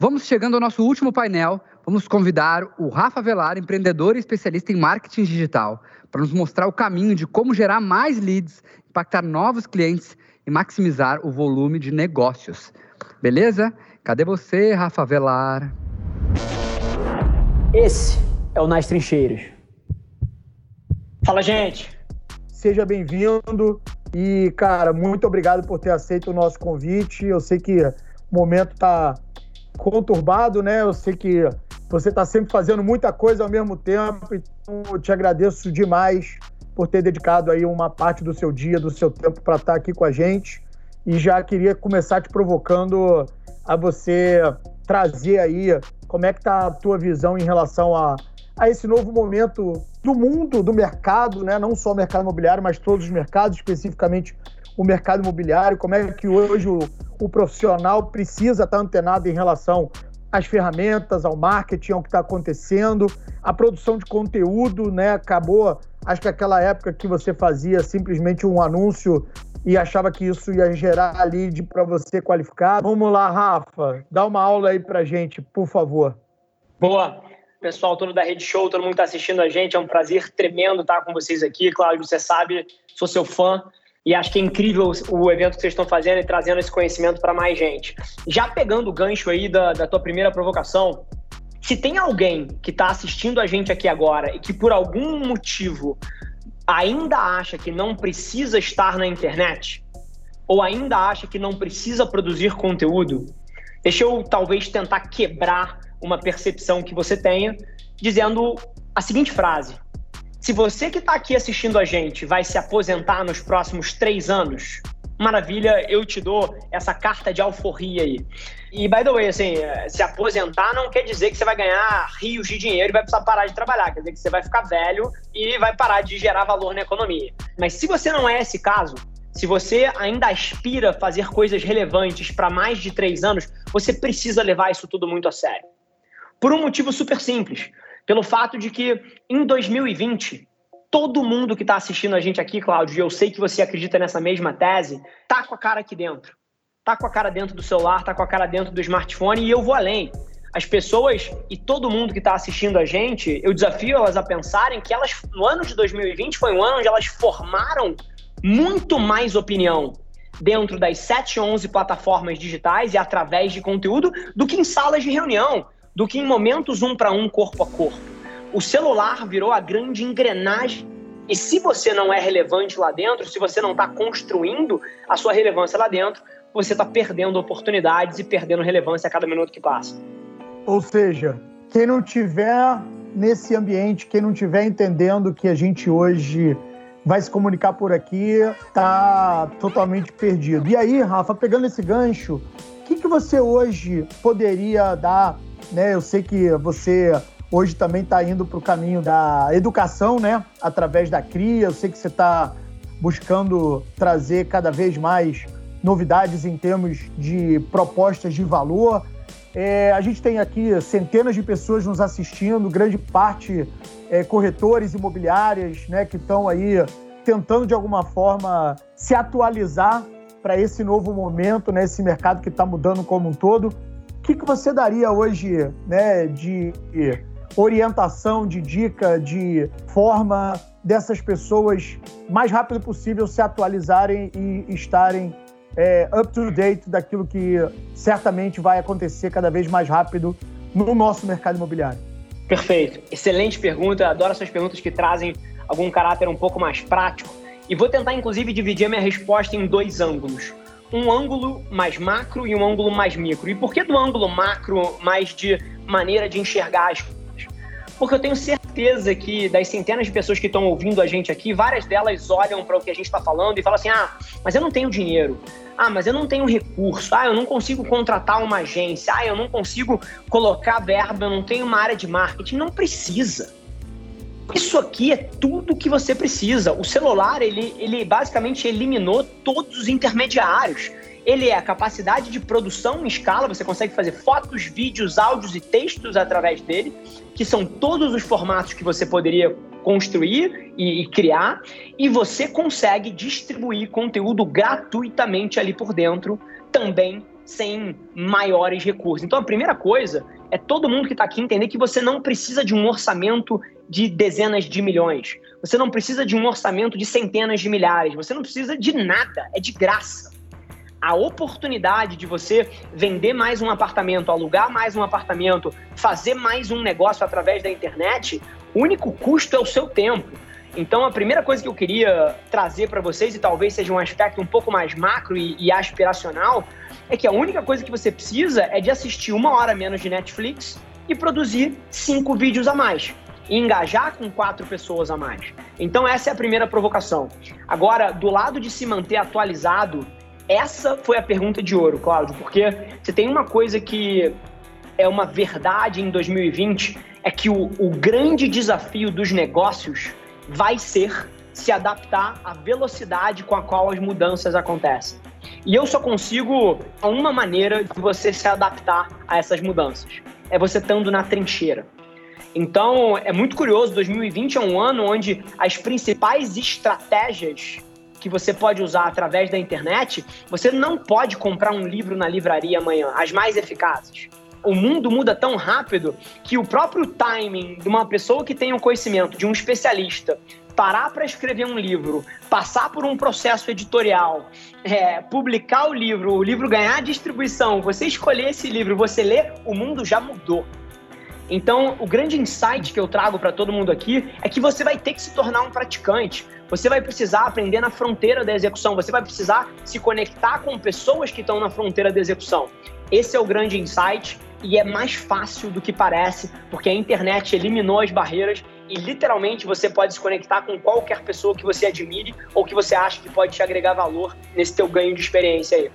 Vamos chegando ao nosso último painel. Vamos convidar o Rafa Velar, empreendedor e especialista em marketing digital, para nos mostrar o caminho de como gerar mais leads, impactar novos clientes e maximizar o volume de negócios. Beleza? Cadê você, Rafa Velar? Esse é o Nas Trincheiras. Fala, gente! Seja bem-vindo e, cara, muito obrigado por ter aceito o nosso convite. Eu sei que o momento está conturbado, né? Eu sei que você está sempre fazendo muita coisa ao mesmo tempo, então eu te agradeço demais por ter dedicado aí uma parte do seu dia, do seu tempo para estar tá aqui com a gente. E já queria começar te provocando a você trazer aí como é que está a tua visão em relação a, a esse novo momento do mundo, do mercado, né? não só o mercado imobiliário, mas todos os mercados, especificamente o mercado imobiliário, como é que hoje o, o profissional precisa estar antenado em relação às ferramentas, ao marketing, ao que está acontecendo, a produção de conteúdo, né? Acabou, acho que aquela época que você fazia simplesmente um anúncio e achava que isso ia gerar lead para você qualificar. Vamos lá, Rafa, dá uma aula aí para gente, por favor. Boa. Pessoal, todo da Rede Show, todo mundo está assistindo a gente, é um prazer tremendo estar com vocês aqui. Cláudio, você sabe, sou seu fã. E acho que é incrível o evento que vocês estão fazendo e trazendo esse conhecimento para mais gente. Já pegando o gancho aí da, da tua primeira provocação, se tem alguém que está assistindo a gente aqui agora e que por algum motivo ainda acha que não precisa estar na internet, ou ainda acha que não precisa produzir conteúdo, deixa eu talvez tentar quebrar uma percepção que você tenha, dizendo a seguinte frase: se você que está aqui assistindo a gente vai se aposentar nos próximos três anos, maravilha, eu te dou essa carta de alforria aí. E, by the way, assim, se aposentar não quer dizer que você vai ganhar rios de dinheiro e vai precisar parar de trabalhar. Quer dizer que você vai ficar velho e vai parar de gerar valor na economia. Mas se você não é esse caso, se você ainda aspira a fazer coisas relevantes para mais de três anos, você precisa levar isso tudo muito a sério. Por um motivo super simples pelo fato de que em 2020 todo mundo que está assistindo a gente aqui, Cláudio, e eu sei que você acredita nessa mesma tese, tá com a cara aqui dentro. Tá com a cara dentro do celular, tá com a cara dentro do smartphone e eu vou além. As pessoas e todo mundo que está assistindo a gente, eu desafio elas a pensarem que elas, no ano de 2020, foi um ano onde elas formaram muito mais opinião dentro das 7, 11 plataformas digitais e através de conteúdo do que em salas de reunião, do que em momentos um para um, corpo a corpo. O celular virou a grande engrenagem. E se você não é relevante lá dentro, se você não está construindo a sua relevância lá dentro, você está perdendo oportunidades e perdendo relevância a cada minuto que passa. Ou seja, quem não tiver nesse ambiente, quem não tiver entendendo que a gente hoje vai se comunicar por aqui, tá totalmente perdido. E aí, Rafa, pegando esse gancho, o que, que você hoje poderia dar né? Eu sei que você hoje também está indo para o caminho da educação, né? Através da CRIA. Eu sei que você está buscando trazer cada vez mais novidades em termos de propostas de valor. É, a gente tem aqui centenas de pessoas nos assistindo, grande parte é, corretores imobiliárias, né, que estão aí tentando de alguma forma se atualizar para esse novo momento, né, esse mercado que está mudando como um todo que, que você daria hoje né, de orientação, de dica, de forma dessas pessoas mais rápido possível se atualizarem e estarem é, up to date daquilo que certamente vai acontecer cada vez mais rápido no nosso mercado imobiliário? Perfeito. Excelente pergunta. Adoro essas perguntas que trazem algum caráter um pouco mais prático. E vou tentar, inclusive, dividir a minha resposta em dois ângulos um ângulo mais macro e um ângulo mais micro. E por que do ângulo macro mais de maneira de enxergar as coisas? Porque eu tenho certeza que das centenas de pessoas que estão ouvindo a gente aqui, várias delas olham para o que a gente está falando e falam assim: ah, mas eu não tenho dinheiro. Ah, mas eu não tenho recurso. Ah, eu não consigo contratar uma agência. Ah, eu não consigo colocar verba, eu não tenho uma área de marketing. Não precisa. Isso aqui é tudo que você precisa. O celular, ele, ele basicamente eliminou todos os intermediários. Ele é a capacidade de produção em escala, você consegue fazer fotos, vídeos, áudios e textos através dele, que são todos os formatos que você poderia construir e, e criar, e você consegue distribuir conteúdo gratuitamente ali por dentro, também sem maiores recursos. Então, a primeira coisa é todo mundo que está aqui entender que você não precisa de um orçamento de dezenas de milhões. Você não precisa de um orçamento de centenas de milhares. Você não precisa de nada. É de graça. A oportunidade de você vender mais um apartamento, alugar mais um apartamento, fazer mais um negócio através da internet, o único custo é o seu tempo. Então, a primeira coisa que eu queria trazer para vocês, e talvez seja um aspecto um pouco mais macro e, e, aspiracional, é que a única coisa que você precisa é de assistir uma hora menos de Netflix e produzir cinco vídeos a mais. E engajar com quatro pessoas a mais. Então, essa é a primeira provocação. Agora, do lado de se manter atualizado, essa foi a pergunta de ouro, Cláudio, porque você tem uma coisa que é uma verdade em 2020, é que o, o grande desafio dos negócios vai ser se adaptar à velocidade com a qual as mudanças acontecem. E eu só consigo uma maneira de você se adaptar a essas mudanças. É você estando na trincheira. Então, é muito curioso, 2020 é um ano onde as principais estratégias que você pode usar através da internet, você não pode comprar um livro na livraria amanhã, as mais eficazes o mundo muda tão rápido que o próprio timing de uma pessoa que tem um conhecimento, de um especialista, parar para escrever um livro, passar por um processo editorial, é, publicar o livro, o livro ganhar distribuição, você escolher esse livro, você ler, o mundo já mudou. Então, o grande insight que eu trago para todo mundo aqui é que você vai ter que se tornar um praticante. Você vai precisar aprender na fronteira da execução, você vai precisar se conectar com pessoas que estão na fronteira da execução. Esse é o grande insight e é mais fácil do que parece, porque a internet eliminou as barreiras e literalmente você pode se conectar com qualquer pessoa que você admire ou que você acha que pode te agregar valor nesse teu ganho de experiência aí.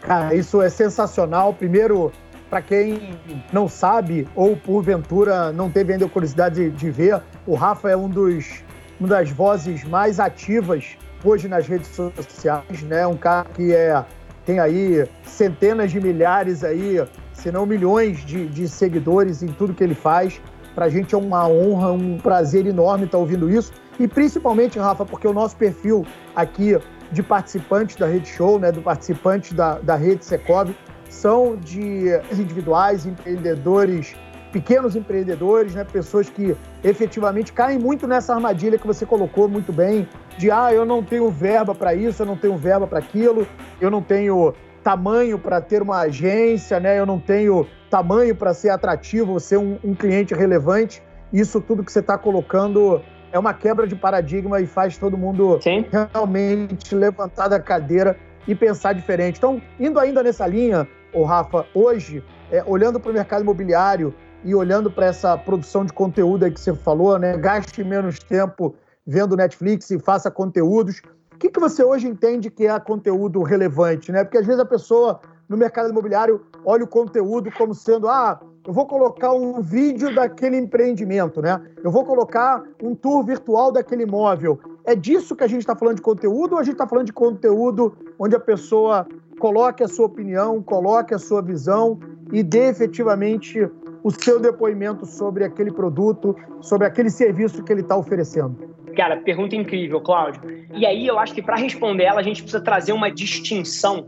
Cara, isso é sensacional. Primeiro, para quem não sabe ou porventura não teve ainda a curiosidade de, de ver, o Rafa é um dos uma das vozes mais ativas hoje nas redes sociais, né? Um cara que é tem aí centenas de milhares aí se não milhões de, de seguidores em tudo que ele faz. Para a gente é uma honra, um prazer enorme estar tá ouvindo isso. E principalmente, Rafa, porque o nosso perfil aqui de participantes da Rede Show, né, do participante da, da Rede Secov, são de individuais, empreendedores, pequenos empreendedores, né, pessoas que efetivamente caem muito nessa armadilha que você colocou muito bem, de ah, eu não tenho verba para isso, eu não tenho verba para aquilo, eu não tenho tamanho para ter uma agência, né? Eu não tenho tamanho para ser atrativo, ser um, um, cliente relevante. Isso tudo que você está colocando é uma quebra de paradigma e faz todo mundo Sim. realmente levantar da cadeira e pensar diferente. Então, indo ainda nessa linha, o Rafa, hoje, é, olhando para o mercado imobiliário e olhando para essa produção de conteúdo aí que você falou, né? Gaste menos tempo vendo Netflix e faça conteúdos que, que você hoje entende que é conteúdo relevante, né? Porque às vezes a pessoa no mercado imobiliário olha o conteúdo como sendo, ah, eu vou colocar um vídeo daquele empreendimento, né? Eu vou colocar um tour virtual daquele imóvel. É disso que a gente está falando de conteúdo ou a gente está falando de conteúdo onde a pessoa coloque a sua opinião, coloque a sua visão e dê efetivamente o seu depoimento sobre aquele produto, sobre aquele serviço que ele está oferecendo? Cara, pergunta incrível, Cláudio. E aí eu acho que para responder ela a gente precisa trazer uma distinção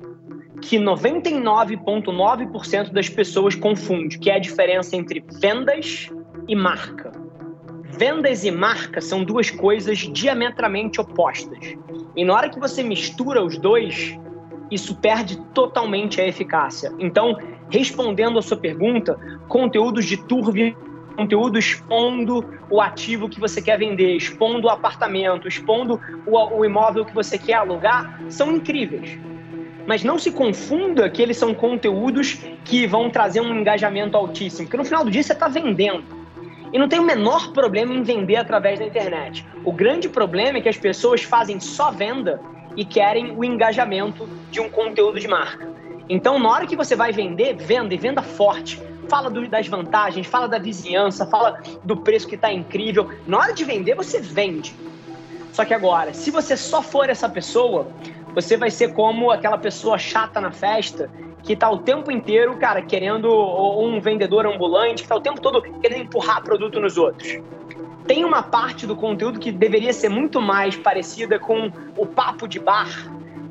que 99,9% das pessoas confunde, que é a diferença entre vendas e marca. Vendas e marca são duas coisas diametralmente opostas. E na hora que você mistura os dois, isso perde totalmente a eficácia. Então, respondendo a sua pergunta, conteúdos de tour conteúdo expondo o ativo que você quer vender, expondo o apartamento, expondo o, o imóvel que você quer alugar, são incríveis. Mas não se confunda que eles são conteúdos que vão trazer um engajamento altíssimo, porque no final do dia você está vendendo. E não tem o menor problema em vender através da internet. O grande problema é que as pessoas fazem só venda e querem o engajamento de um conteúdo de marca. Então, na hora que você vai vender, venda e venda forte fala do, das vantagens, fala da vizinhança, fala do preço que está incrível. Na hora de vender, você vende. Só que agora, se você só for essa pessoa, você vai ser como aquela pessoa chata na festa que tá o tempo inteiro, cara, querendo ou um vendedor ambulante que tá o tempo todo querendo empurrar produto nos outros. Tem uma parte do conteúdo que deveria ser muito mais parecida com o papo de bar,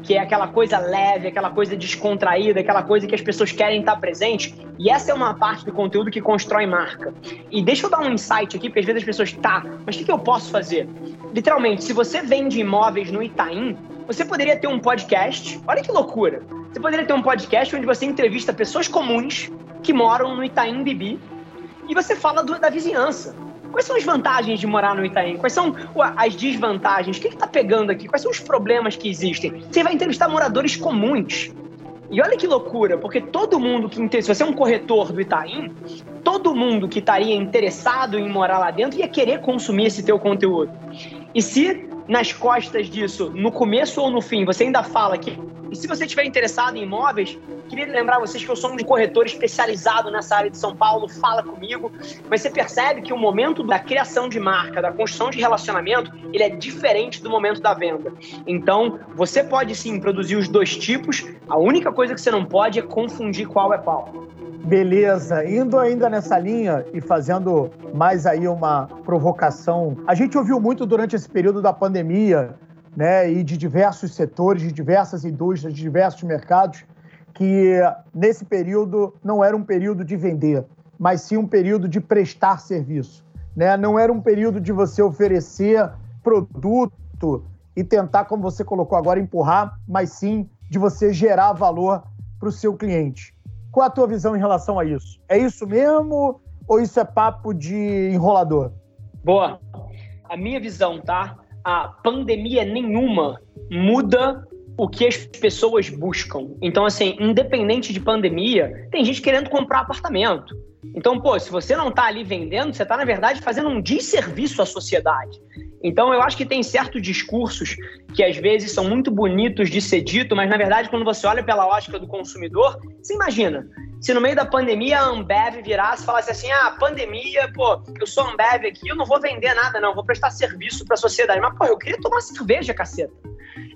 que é aquela coisa leve, aquela coisa descontraída, aquela coisa que as pessoas querem estar presente. E essa é uma parte do conteúdo que constrói marca. E deixa eu dar um insight aqui, porque às vezes as pessoas, tá, mas o que, que eu posso fazer? Literalmente, se você vende imóveis no Itaim, você poderia ter um podcast. Olha que loucura! Você poderia ter um podcast onde você entrevista pessoas comuns que moram no Itaim Bibi e você fala do, da vizinhança. Quais são as vantagens de morar no Itaim? Quais são as desvantagens? O que está pegando aqui? Quais são os problemas que existem? Você vai entrevistar moradores comuns. E olha que loucura, porque todo mundo que se você é um corretor do Itaim, todo mundo que estaria interessado em morar lá dentro ia querer consumir esse teu conteúdo. E se nas costas disso, no começo ou no fim, você ainda fala que e se você estiver interessado em imóveis, queria lembrar vocês que eu sou um corretor especializado nessa área de São Paulo, fala comigo. Mas você percebe que o momento da criação de marca, da construção de relacionamento, ele é diferente do momento da venda. Então, você pode sim produzir os dois tipos, a única coisa que você não pode é confundir qual é qual. Beleza, indo ainda nessa linha e fazendo mais aí uma provocação. A gente ouviu muito durante esse período da pandemia né, e de diversos setores, de diversas indústrias, de diversos mercados, que nesse período não era um período de vender, mas sim um período de prestar serviço. Né? Não era um período de você oferecer produto e tentar, como você colocou agora, empurrar, mas sim de você gerar valor para o seu cliente. Qual a tua visão em relação a isso? É isso mesmo ou isso é papo de enrolador? Boa. A minha visão, tá? a pandemia nenhuma muda o que as pessoas buscam. Então, assim, independente de pandemia, tem gente querendo comprar apartamento. Então, pô, se você não está ali vendendo, você está, na verdade, fazendo um desserviço à sociedade. Então, eu acho que tem certos discursos que às vezes são muito bonitos de ser dito, mas na verdade, quando você olha pela ótica do consumidor, você imagina, se no meio da pandemia a Ambev virasse e falasse assim: ah, pandemia, pô, eu sou Ambev aqui, eu não vou vender nada, não, vou prestar serviço para a sociedade. Mas, pô, eu queria tomar cerveja, caceta.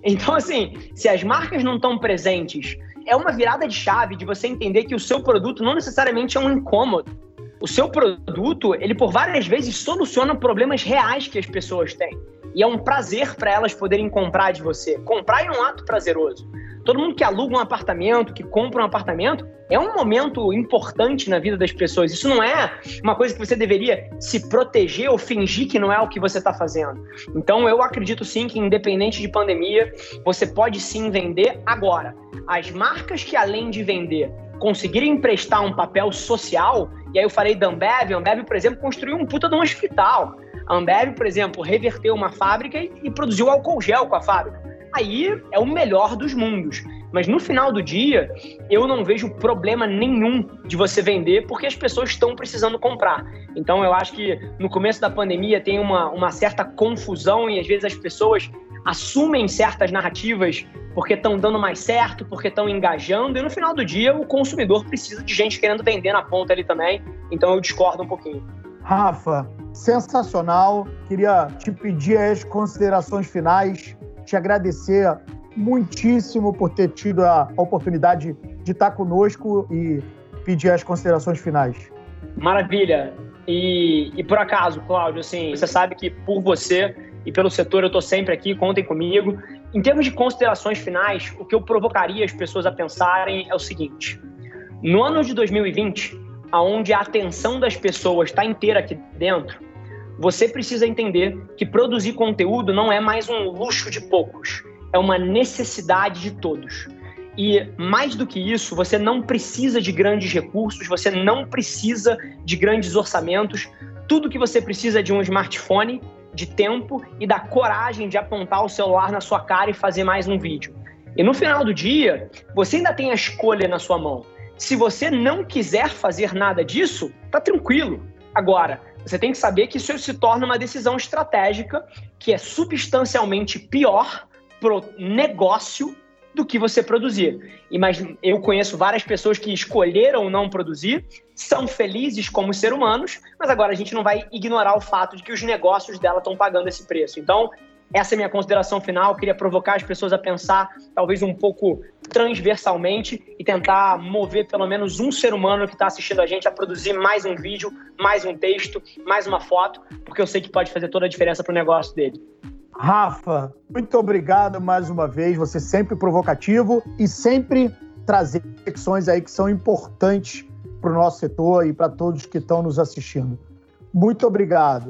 Então, assim, se as marcas não estão presentes, é uma virada de chave de você entender que o seu produto não necessariamente é um incômodo o seu produto, ele por várias vezes soluciona problemas reais que as pessoas têm. E é um prazer para elas poderem comprar de você. Comprar é um ato prazeroso. Todo mundo que aluga um apartamento, que compra um apartamento, é um momento importante na vida das pessoas. Isso não é uma coisa que você deveria se proteger ou fingir que não é o que você está fazendo. Então, eu acredito sim que, independente de pandemia, você pode sim vender agora. As marcas que, além de vender, conseguirem emprestar um papel social, e aí eu falei da Ambev, a Ambev, por exemplo, construiu um puta de um hospital. A Ambev, por exemplo, reverteu uma fábrica e, e produziu álcool gel com a fábrica. Aí é o melhor dos mundos. Mas no final do dia, eu não vejo problema nenhum de você vender porque as pessoas estão precisando comprar. Então eu acho que no começo da pandemia tem uma, uma certa confusão e às vezes as pessoas assumem certas narrativas porque estão dando mais certo, porque estão engajando, e no final do dia o consumidor precisa de gente querendo vender na ponta ali também. Então eu discordo um pouquinho. Rafa, sensacional. Queria te pedir as considerações finais, te agradecer muitíssimo por ter tido a oportunidade de estar conosco e pedir as considerações finais. Maravilha. E, e por acaso, Cláudio, assim, você sabe que por você e pelo setor eu estou sempre aqui, contem comigo. Em termos de considerações finais, o que eu provocaria as pessoas a pensarem é o seguinte: no ano de 2020, aonde a atenção das pessoas está inteira aqui dentro, você precisa entender que produzir conteúdo não é mais um luxo de poucos, é uma necessidade de todos. E mais do que isso, você não precisa de grandes recursos, você não precisa de grandes orçamentos. Tudo que você precisa é de um smartphone de tempo e da coragem de apontar o celular na sua cara e fazer mais um vídeo. E no final do dia, você ainda tem a escolha na sua mão. Se você não quiser fazer nada disso, tá tranquilo. Agora, você tem que saber que isso se torna uma decisão estratégica que é substancialmente pior pro negócio do que você produzir. Mas eu conheço várias pessoas que escolheram não produzir, são felizes como ser humanos, mas agora a gente não vai ignorar o fato de que os negócios dela estão pagando esse preço. Então, essa é minha consideração final. Eu queria provocar as pessoas a pensar, talvez um pouco transversalmente, e tentar mover pelo menos um ser humano que está assistindo a gente a produzir mais um vídeo, mais um texto, mais uma foto, porque eu sei que pode fazer toda a diferença para o negócio dele. Rafa, muito obrigado mais uma vez. Você sempre provocativo e sempre trazer reflexões aí que são importantes para o nosso setor e para todos que estão nos assistindo. Muito obrigado.